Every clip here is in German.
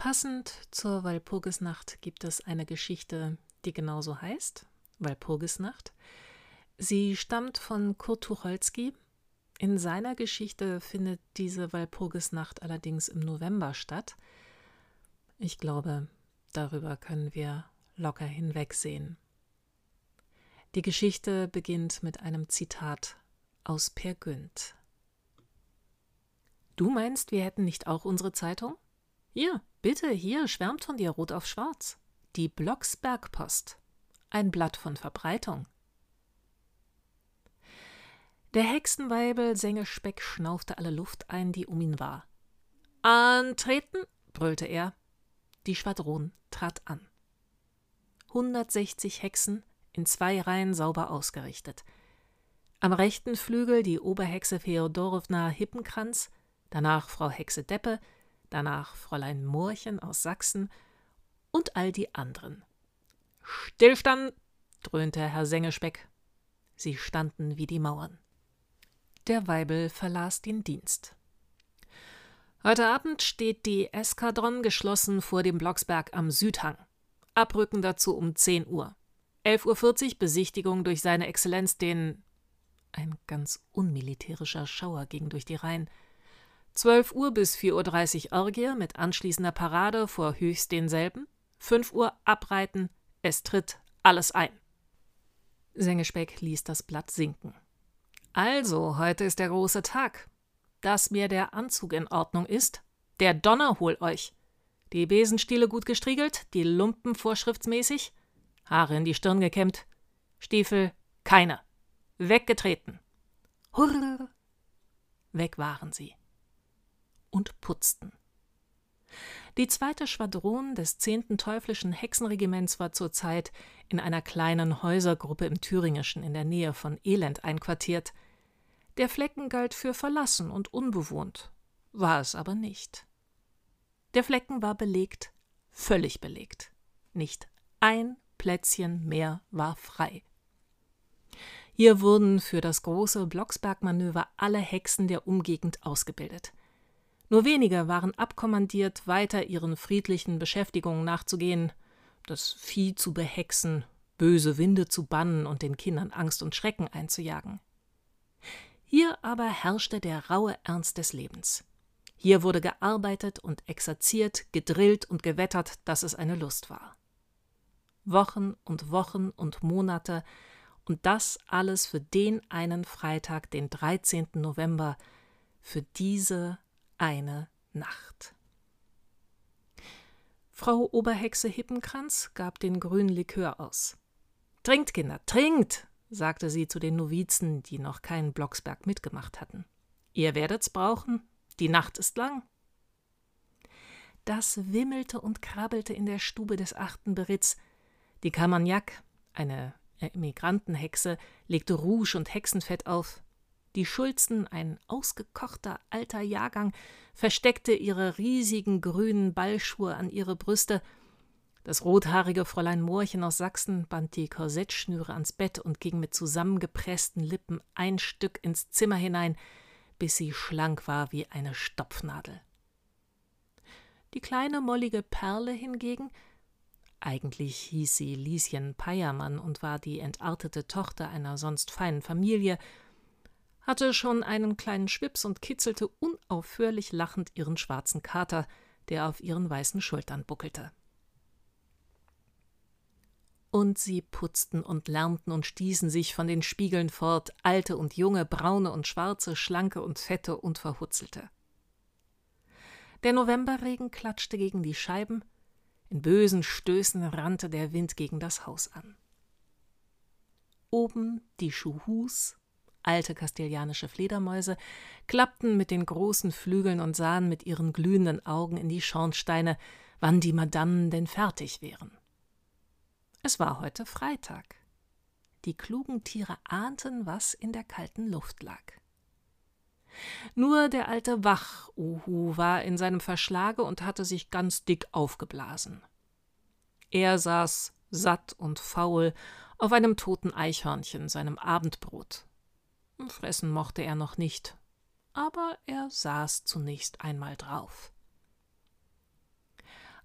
Passend zur Walpurgisnacht gibt es eine Geschichte, die genauso heißt, Walpurgisnacht. Sie stammt von Kurt Tucholsky. In seiner Geschichte findet diese Walpurgisnacht allerdings im November statt. Ich glaube, darüber können wir locker hinwegsehen. Die Geschichte beginnt mit einem Zitat aus Per Günd. Du meinst, wir hätten nicht auch unsere Zeitung? Hier, bitte, hier schwärmt von dir rot auf schwarz. Die Blocksbergpost. Ein Blatt von Verbreitung. Der Hexenweibel Sengespeck schnaufte alle Luft ein, die um ihn war. Antreten, brüllte er. Die Schwadron trat an. 160 Hexen in zwei Reihen sauber ausgerichtet. Am rechten Flügel die Oberhexe Feodorowna Hippenkranz, danach Frau Hexe Deppe, danach Fräulein Mohrchen aus Sachsen und all die anderen. Stillstand, dröhnte Herr Sengespeck. Sie standen wie die Mauern. Der Weibel verlas den Dienst. Heute Abend steht die Eskadron geschlossen vor dem Blocksberg am Südhang. Abrücken dazu um 10 Uhr. 11.40 Uhr Besichtigung durch seine Exzellenz den. Ein ganz unmilitärischer Schauer ging durch die Reihen. 12 Uhr bis 4.30 Uhr Orgie mit anschließender Parade vor höchst denselben. 5 Uhr abreiten, es tritt alles ein. Sengespeck ließ das Blatt sinken. Also, heute ist der große Tag. Dass mir der Anzug in Ordnung ist, der Donner hol euch. Die Besenstiele gut gestriegelt, die Lumpen vorschriftsmäßig, Haare in die Stirn gekämmt, Stiefel keine. Weggetreten. Hurr! Weg waren sie. Und putzten. Die zweite Schwadron des zehnten Teuflischen Hexenregiments war zurzeit in einer kleinen Häusergruppe im Thüringischen in der Nähe von Elend einquartiert. Der Flecken galt für verlassen und unbewohnt, war es aber nicht. Der Flecken war belegt, völlig belegt. Nicht ein Plätzchen mehr war frei. Hier wurden für das große Blocksberg-Manöver alle Hexen der Umgegend ausgebildet. Nur wenige waren abkommandiert, weiter ihren friedlichen Beschäftigungen nachzugehen, das Vieh zu behexen, böse Winde zu bannen und den Kindern Angst und Schrecken einzujagen. Hier aber herrschte der raue Ernst des Lebens. Hier wurde gearbeitet und exerziert, gedrillt und gewettert, dass es eine Lust war. Wochen und Wochen und Monate, und das alles für den einen Freitag, den 13. November, für diese eine Nacht. Frau Oberhexe Hippenkranz gab den grünen Likör aus. Trinkt, Kinder, trinkt, sagte sie zu den Novizen, die noch keinen Blocksberg mitgemacht hatten. Ihr werdet's brauchen, die Nacht ist lang. Das wimmelte und krabbelte in der Stube des achten Beritz. Die Kammerniak, eine Emigrantenhexe, legte Rouge und Hexenfett auf. Die Schulzen, ein ausgekochter alter Jahrgang, versteckte ihre riesigen grünen Ballschuhe an ihre Brüste. Das rothaarige Fräulein Mohrchen aus Sachsen band die Korsettschnüre ans Bett und ging mit zusammengepressten Lippen ein Stück ins Zimmer hinein, bis sie schlank war wie eine Stopfnadel. Die kleine mollige Perle hingegen, eigentlich hieß sie Lieschen Peiermann und war die entartete Tochter einer sonst feinen Familie, hatte schon einen kleinen Schwips und kitzelte unaufhörlich lachend ihren schwarzen Kater, der auf ihren weißen Schultern buckelte und sie putzten und lärmten und stießen sich von den Spiegeln fort, alte und junge, braune und schwarze, schlanke und fette und verhutzelte. Der Novemberregen klatschte gegen die Scheiben, in bösen Stößen rannte der Wind gegen das Haus an. Oben die Schuhus, alte kastilianische Fledermäuse, klappten mit den großen Flügeln und sahen mit ihren glühenden Augen in die Schornsteine, wann die Madannen denn fertig wären. Es war heute Freitag. Die klugen Tiere ahnten, was in der kalten Luft lag. Nur der alte Wach-Uhu war in seinem Verschlage und hatte sich ganz dick aufgeblasen. Er saß, satt und faul, auf einem toten Eichhörnchen, seinem Abendbrot. Fressen mochte er noch nicht, aber er saß zunächst einmal drauf.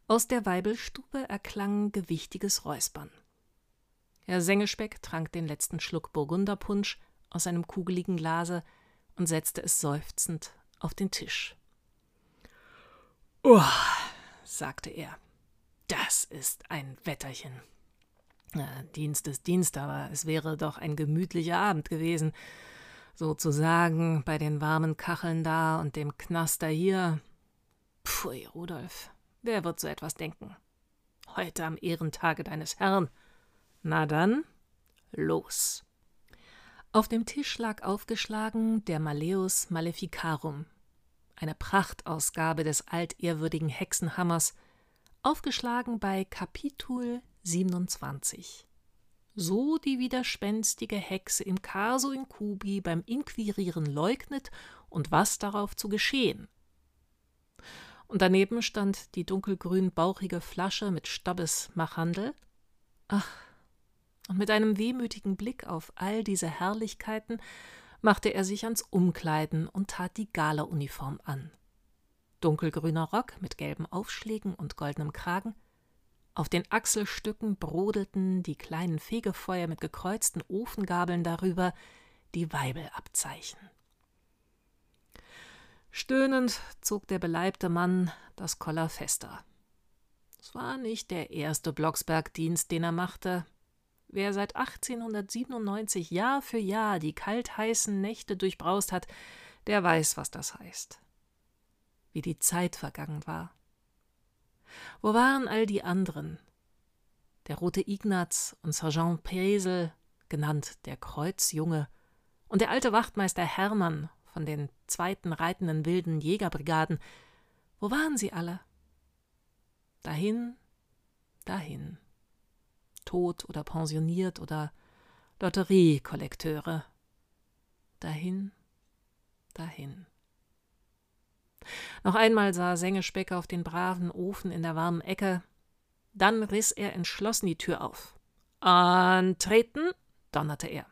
Aus der Weibelstube erklang gewichtiges Räuspern. Herr Sengespeck trank den letzten Schluck Burgunderpunsch aus einem kugeligen Glase und setzte es seufzend auf den Tisch. Oh, sagte er, das ist ein Wetterchen. Dienst ist Dienst, aber es wäre doch ein gemütlicher Abend gewesen. Sozusagen bei den warmen Kacheln da und dem Knaster hier. Pfui, Rudolf, wer wird so etwas denken? Heute am Ehrentage deines Herrn. Na dann, los. Auf dem Tisch lag aufgeschlagen der Malleus Maleficarum, eine Prachtausgabe des altehrwürdigen Hexenhammers, aufgeschlagen bei Kapitul 27. So die widerspenstige Hexe im Caso Incubi beim Inquirieren leugnet und was darauf zu geschehen. Und daneben stand die dunkelgrün bauchige Flasche mit Stobbes Machhandel. Ach, und mit einem wehmütigen Blick auf all diese Herrlichkeiten machte er sich ans Umkleiden und tat die Galauniform an. Dunkelgrüner Rock mit gelben Aufschlägen und goldenem Kragen, auf den Achselstücken brodelten die kleinen Fegefeuer mit gekreuzten Ofengabeln darüber, die Weibelabzeichen. Stöhnend zog der beleibte Mann das Koller fester. Es war nicht der erste Blocksberg-Dienst, den er machte, Wer seit 1897 Jahr für Jahr die kaltheißen Nächte durchbraust hat, der weiß, was das heißt. Wie die Zeit vergangen war. Wo waren all die anderen? Der rote Ignaz und Sergeant Pesel, genannt der Kreuzjunge, und der alte Wachtmeister Hermann von den zweiten reitenden wilden Jägerbrigaden, wo waren sie alle? Dahin, dahin tot oder pensioniert oder Lotteriekollekteure. Dahin, dahin. Noch einmal sah Sengespeck auf den braven Ofen in der warmen Ecke. Dann riss er entschlossen die Tür auf. Antreten, donnerte er.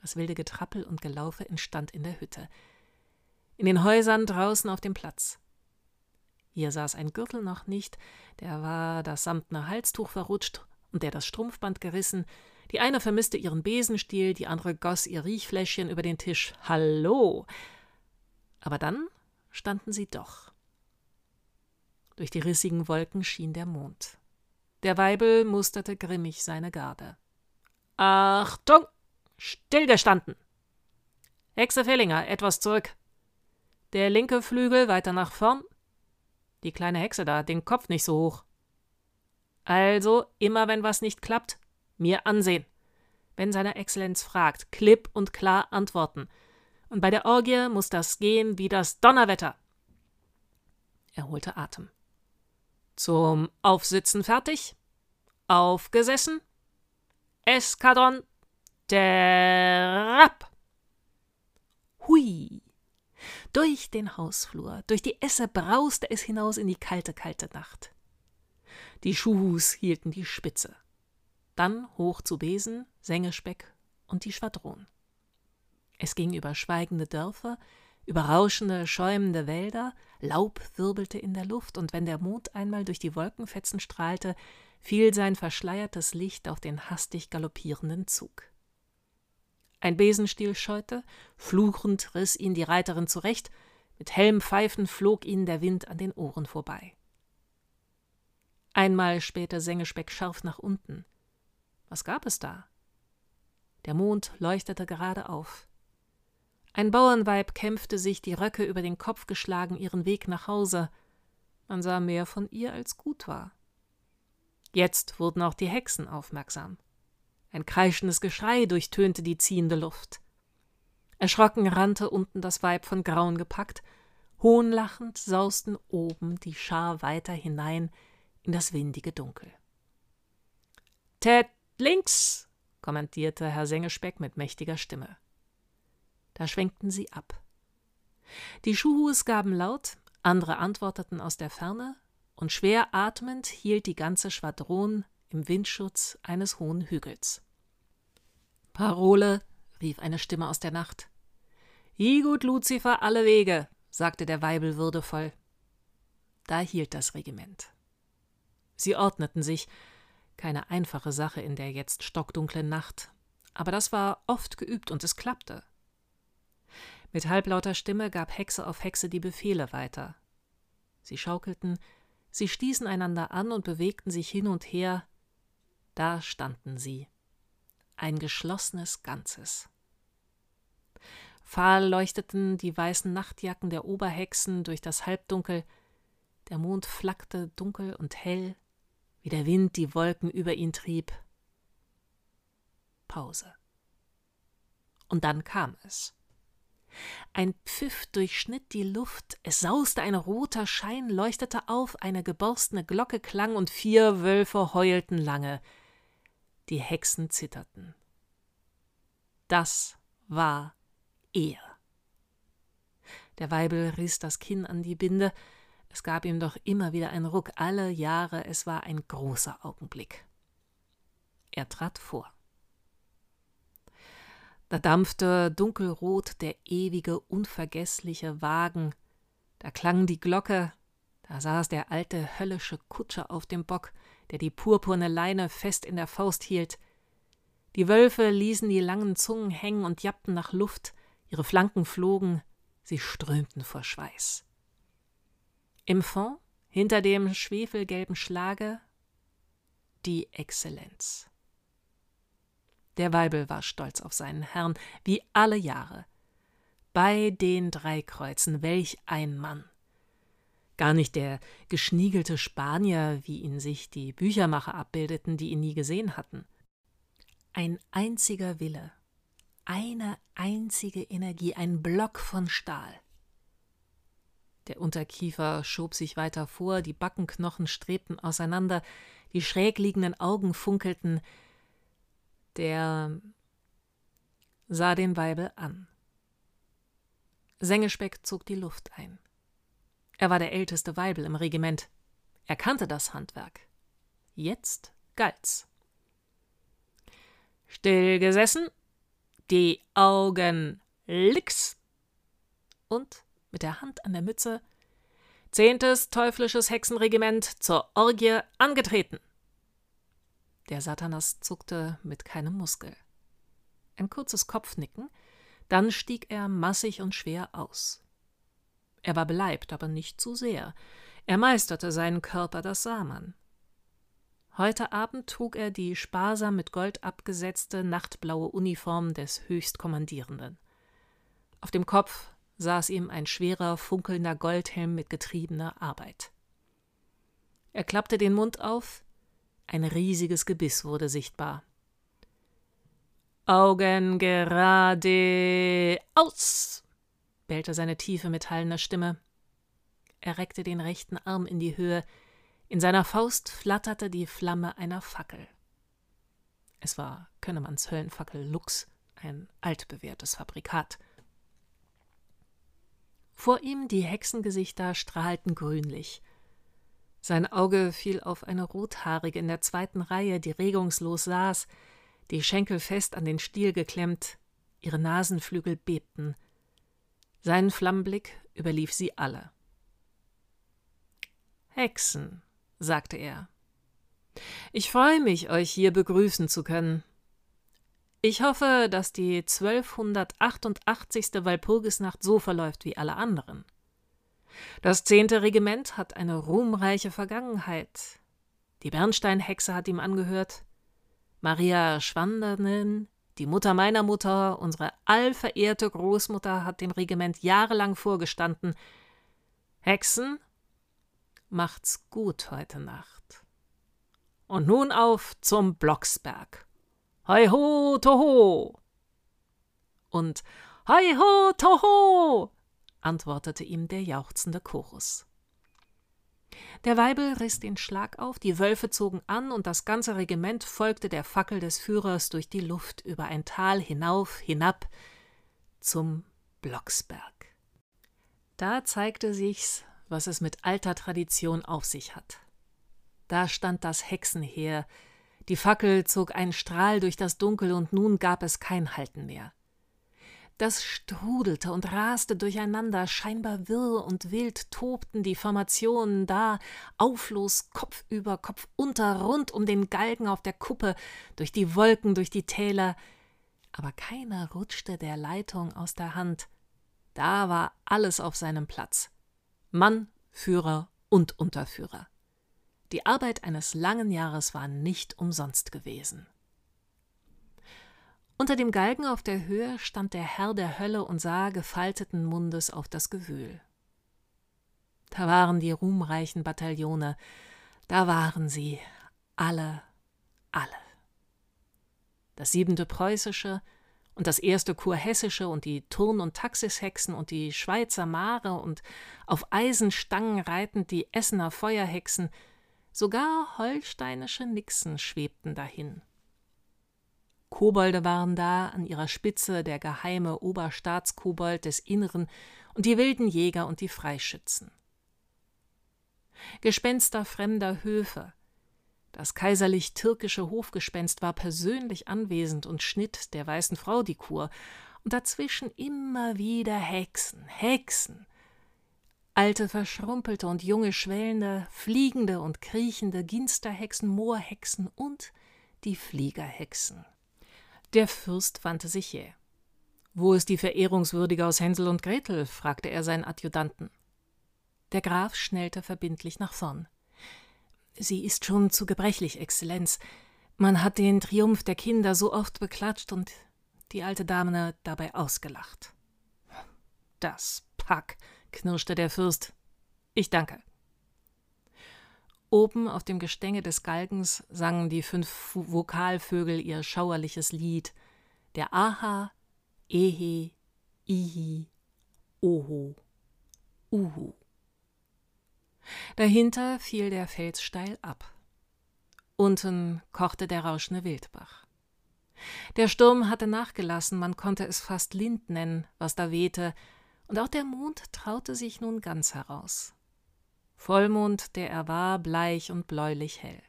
Das wilde Getrappel und Gelaufe entstand in der Hütte. In den Häusern draußen auf dem Platz. Hier saß ein Gürtel noch nicht, der war das samtne Halstuch verrutscht und der das Strumpfband gerissen. Die eine vermisste ihren Besenstiel, die andere goss ihr Riechfläschchen über den Tisch. Hallo! Aber dann standen sie doch. Durch die rissigen Wolken schien der Mond. Der Weibel musterte grimmig seine Garde. Achtung! Stillgestanden! Hexe Fellinger, etwas zurück. Der linke Flügel weiter nach vorn. Die kleine Hexe da, den Kopf nicht so hoch. Also, immer wenn was nicht klappt, mir ansehen. Wenn seine Exzellenz fragt, klipp und klar antworten. Und bei der Orgie muss das gehen wie das Donnerwetter. Er holte Atem. Zum Aufsitzen fertig? Aufgesessen? Eskadron derab! Hui! Durch den Hausflur, durch die Esse brauste es hinaus in die kalte, kalte Nacht. Die Schuhus hielten die Spitze. Dann hoch zu Besen, Sengespeck und die Schwadron. Es ging über schweigende Dörfer, über rauschende, schäumende Wälder, Laub wirbelte in der Luft, und wenn der Mond einmal durch die Wolkenfetzen strahlte, fiel sein verschleiertes Licht auf den hastig galoppierenden Zug. Ein Besenstiel scheute, fluchend riss ihn die Reiterin zurecht, mit hellem Pfeifen flog ihnen der Wind an den Ohren vorbei. Einmal spähte Sengespeck scharf nach unten. Was gab es da? Der Mond leuchtete gerade auf. Ein Bauernweib kämpfte sich, die Röcke über den Kopf geschlagen, ihren Weg nach Hause. Man sah mehr von ihr, als gut war. Jetzt wurden auch die Hexen aufmerksam. Ein kreischendes Geschrei durchtönte die ziehende Luft. Erschrocken rannte unten das Weib von Grauen gepackt, hohnlachend sausten oben die Schar weiter hinein in das windige Dunkel. Ted links, kommandierte Herr Sengespeck mit mächtiger Stimme. Da schwenkten sie ab. Die Schuhus gaben laut, andere antworteten aus der Ferne, und schwer atmend hielt die ganze Schwadron im Windschutz eines hohen Hügels. Parole, rief eine Stimme aus der Nacht. Igut Luzifer alle Wege, sagte der Weibel würdevoll. Da hielt das Regiment. Sie ordneten sich, keine einfache Sache in der jetzt stockdunklen Nacht, aber das war oft geübt und es klappte. Mit halblauter Stimme gab Hexe auf Hexe die Befehle weiter. Sie schaukelten, sie stießen einander an und bewegten sich hin und her. Da standen sie. Ein geschlossenes Ganzes. Fahl leuchteten die weißen Nachtjacken der Oberhexen durch das Halbdunkel, der Mond flackte dunkel und hell, wie der Wind die Wolken über ihn trieb. Pause. Und dann kam es. Ein Pfiff durchschnitt die Luft, es sauste ein roter Schein, leuchtete auf, eine geborstene Glocke klang und vier Wölfe heulten lange. Die Hexen zitterten. Das war er. Der Weibel riss das Kinn an die Binde, es gab ihm doch immer wieder einen Ruck, alle Jahre, es war ein großer Augenblick. Er trat vor. Da dampfte dunkelrot der ewige, unvergessliche Wagen, da klang die Glocke, da saß der alte höllische Kutscher auf dem Bock, der die purpurne Leine fest in der Faust hielt. Die Wölfe ließen die langen Zungen hängen und jappten nach Luft, ihre Flanken flogen, sie strömten vor Schweiß. Im Fond, hinter dem schwefelgelben Schlage, die Exzellenz. Der Weibel war stolz auf seinen Herrn, wie alle Jahre. Bei den drei Kreuzen, welch ein Mann! Gar nicht der geschniegelte Spanier, wie ihn sich die Büchermacher abbildeten, die ihn nie gesehen hatten. Ein einziger Wille, eine einzige Energie, ein Block von Stahl. Der Unterkiefer schob sich weiter vor, die Backenknochen strebten auseinander, die schräg liegenden Augen funkelten, der sah den Weibel an. Sengespeck zog die Luft ein. Er war der älteste Weibel im Regiment. Er kannte das Handwerk. Jetzt galt's. Still gesessen, die Augen licks und mit der Hand an der Mütze Zehntes teuflisches Hexenregiment zur Orgie angetreten. Der Satanas zuckte mit keinem Muskel. Ein kurzes Kopfnicken, dann stieg er massig und schwer aus. Er war beleibt, aber nicht zu sehr. Er meisterte seinen Körper, das sah man. Heute Abend trug er die sparsam mit Gold abgesetzte nachtblaue Uniform des Höchstkommandierenden. Auf dem Kopf saß ihm ein schwerer, funkelnder Goldhelm mit getriebener Arbeit. Er klappte den Mund auf, ein riesiges Gebiss wurde sichtbar. Augen gerade aus, bellte seine tiefe metallene Stimme. Er reckte den rechten Arm in die Höhe, in seiner Faust flatterte die Flamme einer Fackel. Es war Könnemanns Höllenfackel Lux, ein altbewährtes Fabrikat. Vor ihm die Hexengesichter strahlten grünlich. Sein Auge fiel auf eine Rothaarige in der zweiten Reihe, die regungslos saß, die Schenkel fest an den Stiel geklemmt, ihre Nasenflügel bebten. Sein Flammenblick überlief sie alle. Hexen, sagte er. Ich freue mich, euch hier begrüßen zu können. Ich hoffe, dass die 1288. Walpurgisnacht so verläuft wie alle anderen. Das zehnte Regiment hat eine ruhmreiche Vergangenheit. Die Bernsteinhexe hat ihm angehört. Maria Schwandernen, die Mutter meiner Mutter, unsere allverehrte Großmutter, hat dem Regiment jahrelang vorgestanden. Hexen, macht's gut heute Nacht. Und nun auf zum Blocksberg. Hei ho, toho! Und Hei ho, toho! Antwortete ihm der jauchzende Chorus. Der Weibel riss den Schlag auf, die Wölfe zogen an, und das ganze Regiment folgte der Fackel des Führers durch die Luft über ein Tal hinauf, hinab zum Blocksberg. Da zeigte sich's, was es mit alter Tradition auf sich hat. Da stand das Hexenheer, die Fackel zog einen Strahl durch das Dunkel, und nun gab es kein Halten mehr. Das strudelte und raste durcheinander, scheinbar wirr und wild tobten die Formationen da, auflos, Kopf über Kopf unter, rund um den Galgen auf der Kuppe, durch die Wolken, durch die Täler. Aber keiner rutschte der Leitung aus der Hand. Da war alles auf seinem Platz. Mann, Führer und Unterführer. Die Arbeit eines langen Jahres war nicht umsonst gewesen. Unter dem Galgen auf der Höhe stand der Herr der Hölle und sah gefalteten Mundes auf das Gewühl. Da waren die ruhmreichen Bataillone, da waren sie, alle, alle. Das siebente preußische und das erste kurhessische und die Turn- und Taxishexen und die Schweizer Mare und auf Eisenstangen reitend die Essener Feuerhexen, sogar holsteinische Nixen schwebten dahin. Kobolde waren da, an ihrer Spitze der geheime Oberstaatskobold des Inneren und die wilden Jäger und die Freischützen. Gespenster fremder Höfe. Das kaiserlich-türkische Hofgespenst war persönlich anwesend und schnitt der weißen Frau die Kur, und dazwischen immer wieder Hexen, Hexen. Alte verschrumpelte und junge schwellende, fliegende und kriechende Ginsterhexen, Moorhexen und die Fliegerhexen. Der Fürst wandte sich jäh. Wo ist die Verehrungswürdige aus Hänsel und Gretel? fragte er seinen Adjutanten. Der Graf schnellte verbindlich nach vorn. Sie ist schon zu gebrechlich, Exzellenz. Man hat den Triumph der Kinder so oft beklatscht und die alte Dame dabei ausgelacht. Das Pack, knirschte der Fürst. Ich danke. Oben auf dem Gestänge des Galgens sangen die fünf Vokalvögel ihr schauerliches Lied. Der Aha, Ehe, Ihi, Oho, Uhu. Dahinter fiel der Fels steil ab. Unten kochte der rauschende Wildbach. Der Sturm hatte nachgelassen, man konnte es fast Lind nennen, was da wehte, und auch der Mond traute sich nun ganz heraus. Vollmond, der er war, bleich und bläulich hell.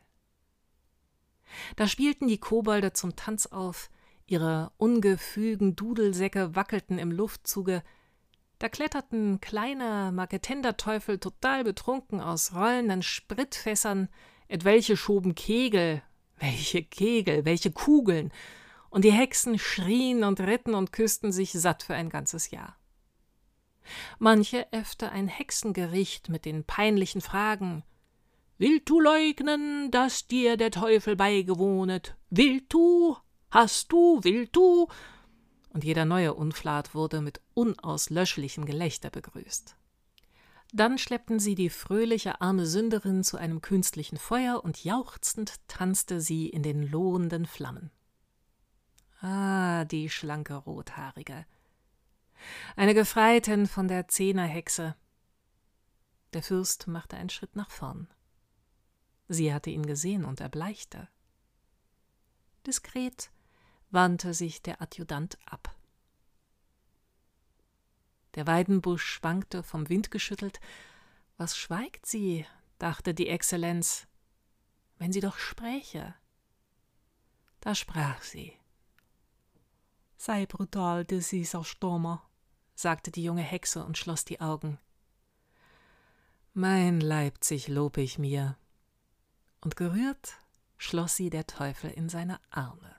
Da spielten die Kobolde zum Tanz auf, ihre ungefügen Dudelsäcke wackelten im Luftzuge, da kletterten kleine Marketenderteufel total betrunken aus rollenden Spritfässern, etwelche schoben Kegel, welche Kegel, welche Kugeln, und die Hexen schrien und ritten und küssten sich satt für ein ganzes Jahr. Manche äffte ein Hexengericht mit den peinlichen Fragen Willst du leugnen, dass dir der Teufel beigewohnet? Willst du? Hast du? Willst du? Und jeder neue Unflat wurde mit unauslöschlichem Gelächter begrüßt. Dann schleppten sie die fröhliche arme Sünderin zu einem künstlichen Feuer und jauchzend tanzte sie in den lohenden Flammen. Ah, die schlanke Rothaarige, eine Gefreitin von der Zehnerhexe. Der Fürst machte einen Schritt nach vorn. Sie hatte ihn gesehen und erbleichte. Diskret wandte sich der Adjutant ab. Der Weidenbusch schwankte, vom Wind geschüttelt. Was schweigt sie? dachte die Exzellenz. Wenn sie doch spräche. Da sprach sie. Sei brutal, dieser Stürmer sagte die junge Hexe und schloss die Augen. Mein Leipzig lob ich mir. Und gerührt schloss sie der Teufel in seine Arme.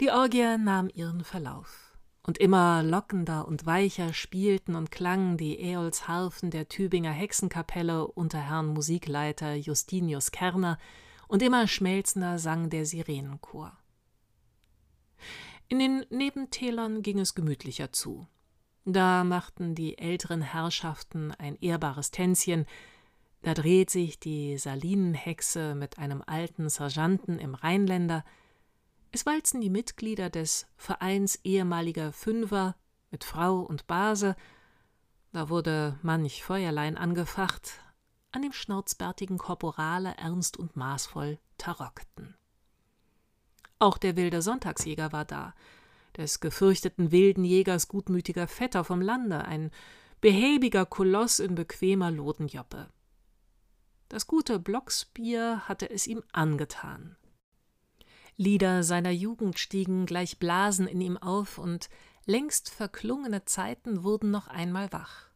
Die Orgie nahm ihren Verlauf, und immer lockender und weicher spielten und klangen die Äolsharfen der Tübinger Hexenkapelle unter Herrn Musikleiter Justinius Kerner, und immer schmelzender sang der Sirenenchor. In den Nebentälern ging es gemütlicher zu. Da machten die älteren Herrschaften ein ehrbares Tänzchen, da dreht sich die Salinenhexe mit einem alten Sergeanten im Rheinländer, es walzen die Mitglieder des Vereins ehemaliger Fünfer mit Frau und Base, da wurde manch Feuerlein angefacht, an dem schnauzbärtigen Korporale ernst und maßvoll tarockten. Auch der wilde Sonntagsjäger war da, des gefürchteten wilden Jägers gutmütiger Vetter vom Lande, ein behäbiger Koloss in bequemer Lodenjoppe. Das gute Blocksbier hatte es ihm angetan. Lieder seiner Jugend stiegen gleich Blasen in ihm auf, und längst verklungene Zeiten wurden noch einmal wach.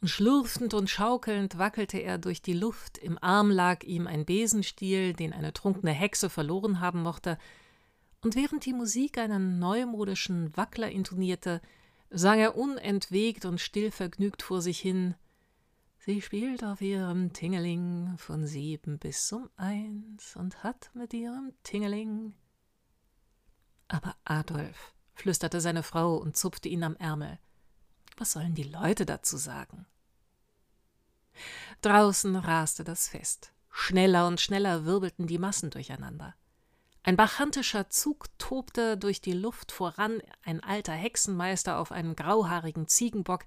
Und schlurfend und schaukelnd wackelte er durch die Luft, im Arm lag ihm ein Besenstiel, den eine trunkene Hexe verloren haben mochte, und während die Musik einen neumodischen Wackler intonierte, sang er unentwegt und stillvergnügt vor sich hin Sie spielt auf ihrem Tingeling von sieben bis um eins und hat mit ihrem Tingeling. Aber Adolf, flüsterte seine Frau und zupfte ihn am Ärmel. Was sollen die Leute dazu sagen? Draußen raste das Fest. Schneller und schneller wirbelten die Massen durcheinander. Ein bacchantischer Zug tobte durch die Luft voran, ein alter Hexenmeister auf einem grauhaarigen Ziegenbock.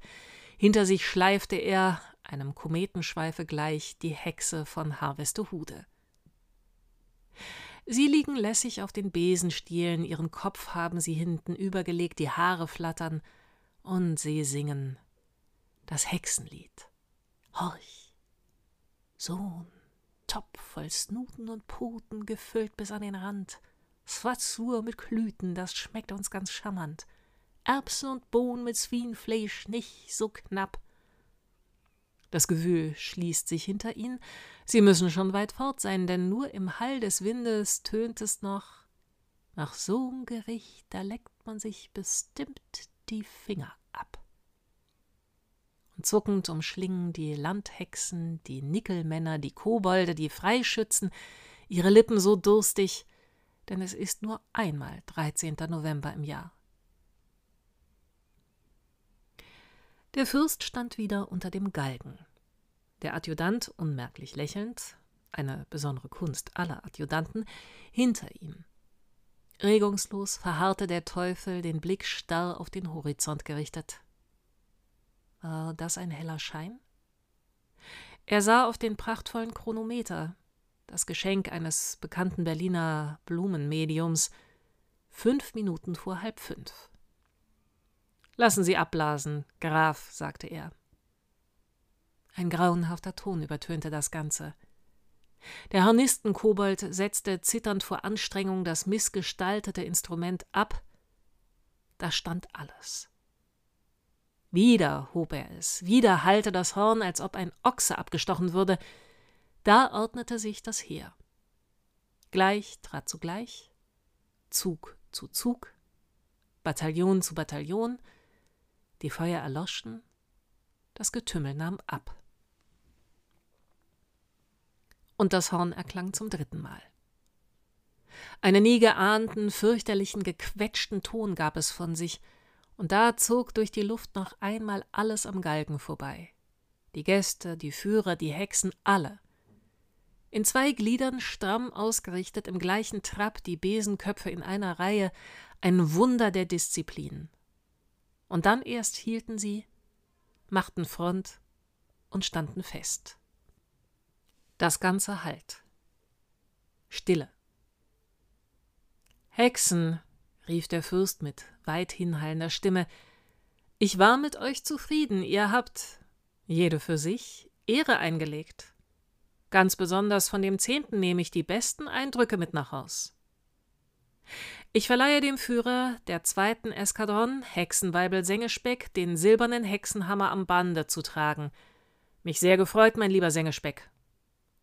Hinter sich schleifte er, einem Kometenschweife gleich, die Hexe von Harvestehude. Sie liegen lässig auf den Besenstielen, ihren Kopf haben sie hinten übergelegt, die Haare flattern, und sie singen das Hexenlied. Horch, Sohn, Topf voll Snuten und Puten, gefüllt bis an den Rand, Swazur mit Klüten, das schmeckt uns ganz charmant, Erbsen und Bohnen mit Zwienfleisch nicht so knapp, das Gewühl schließt sich hinter ihnen. Sie müssen schon weit fort sein, denn nur im Hall des Windes tönt es noch. Nach so'm Gericht, da leckt man sich bestimmt die Finger ab. Und zuckend umschlingen die Landhexen, die Nickelmänner, die Kobolde, die Freischützen ihre Lippen so durstig, denn es ist nur einmal 13. November im Jahr. Der Fürst stand wieder unter dem Galgen. Der Adjutant, unmerklich lächelnd, eine besondere Kunst aller Adjutanten, hinter ihm. Regungslos verharrte der Teufel, den Blick starr auf den Horizont gerichtet. War das ein heller Schein? Er sah auf den prachtvollen Chronometer, das Geschenk eines bekannten Berliner Blumenmediums, fünf Minuten vor halb fünf. Lassen Sie abblasen, Graf, sagte er. Ein grauenhafter Ton übertönte das Ganze. Der Hornistenkobold setzte zitternd vor Anstrengung das missgestaltete Instrument ab. Da stand alles. Wieder hob er es, wieder hallte das Horn, als ob ein Ochse abgestochen würde. Da ordnete sich das Heer. Gleich trat zu gleich, Zug zu Zug, Bataillon zu Bataillon, die Feuer erloschen, das Getümmel nahm ab. Und das Horn erklang zum dritten Mal. Einen nie geahnten, fürchterlichen, gequetschten Ton gab es von sich, und da zog durch die Luft noch einmal alles am Galgen vorbei. Die Gäste, die Führer, die Hexen, alle. In zwei Gliedern stramm ausgerichtet, im gleichen Trab, die Besenköpfe in einer Reihe, ein Wunder der Disziplin und dann erst hielten sie, machten Front und standen fest. Das Ganze halt. Stille. Hexen, rief der Fürst mit weit hinhallender Stimme, ich war mit euch zufrieden, ihr habt, jede für sich, Ehre eingelegt. Ganz besonders von dem Zehnten nehme ich die besten Eindrücke mit nach Haus. Ich verleihe dem Führer der zweiten Eskadron, Hexenweibel Sengespeck, den silbernen Hexenhammer am Bande zu tragen. Mich sehr gefreut, mein lieber Sengespeck.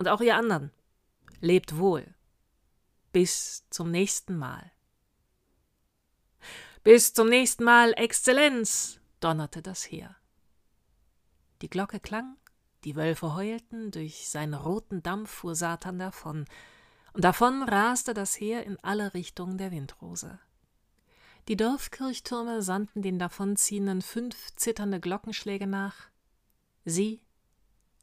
Und auch ihr anderen. Lebt wohl. Bis zum nächsten Mal. Bis zum nächsten Mal, Exzellenz, donnerte das Heer. Die Glocke klang, die Wölfe heulten, durch seinen roten Dampf fuhr Satan davon, und davon raste das Heer in alle Richtungen der Windrose. Die Dorfkirchtürme sandten den davonziehenden fünf zitternde Glockenschläge nach. Sie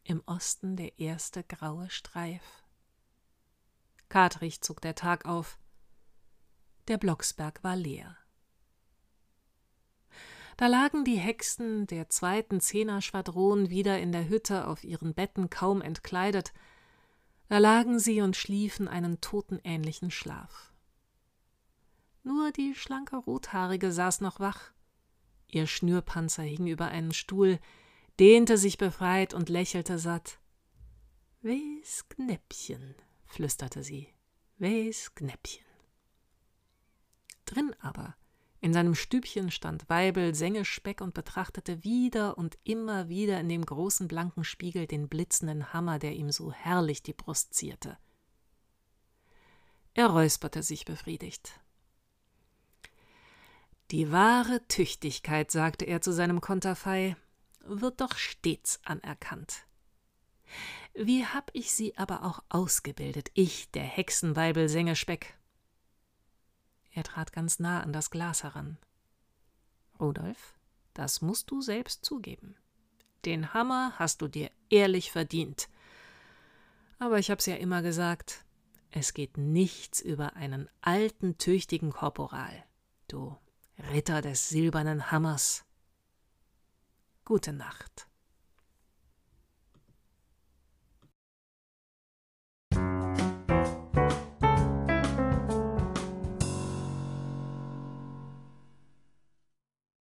im Osten der erste graue Streif. Kadrich zog der Tag auf. Der Blocksberg war leer. Da lagen die Hexen der zweiten Zehner-Schwadron wieder in der Hütte auf ihren Betten kaum entkleidet, da lagen sie und schliefen einen totenähnlichen Schlaf. Nur die schlanke Rothaarige saß noch wach. Ihr Schnürpanzer hing über einen Stuhl, dehnte sich befreit und lächelte satt. Wes Knäppchen, flüsterte sie. Wes Gnäppchen. Drin aber, in seinem Stübchen stand Weibel Sengespeck und betrachtete wieder und immer wieder in dem großen blanken Spiegel den blitzenden Hammer, der ihm so herrlich die Brust zierte. Er räusperte sich befriedigt. Die wahre Tüchtigkeit, sagte er zu seinem Konterfei, wird doch stets anerkannt. Wie hab ich sie aber auch ausgebildet, ich, der Hexenweibel Sengespeck? Er trat ganz nah an das Glas heran. Rudolf, das musst du selbst zugeben. Den Hammer hast du dir ehrlich verdient. Aber ich hab's ja immer gesagt, es geht nichts über einen alten, tüchtigen Korporal, du Ritter des silbernen Hammers. Gute Nacht.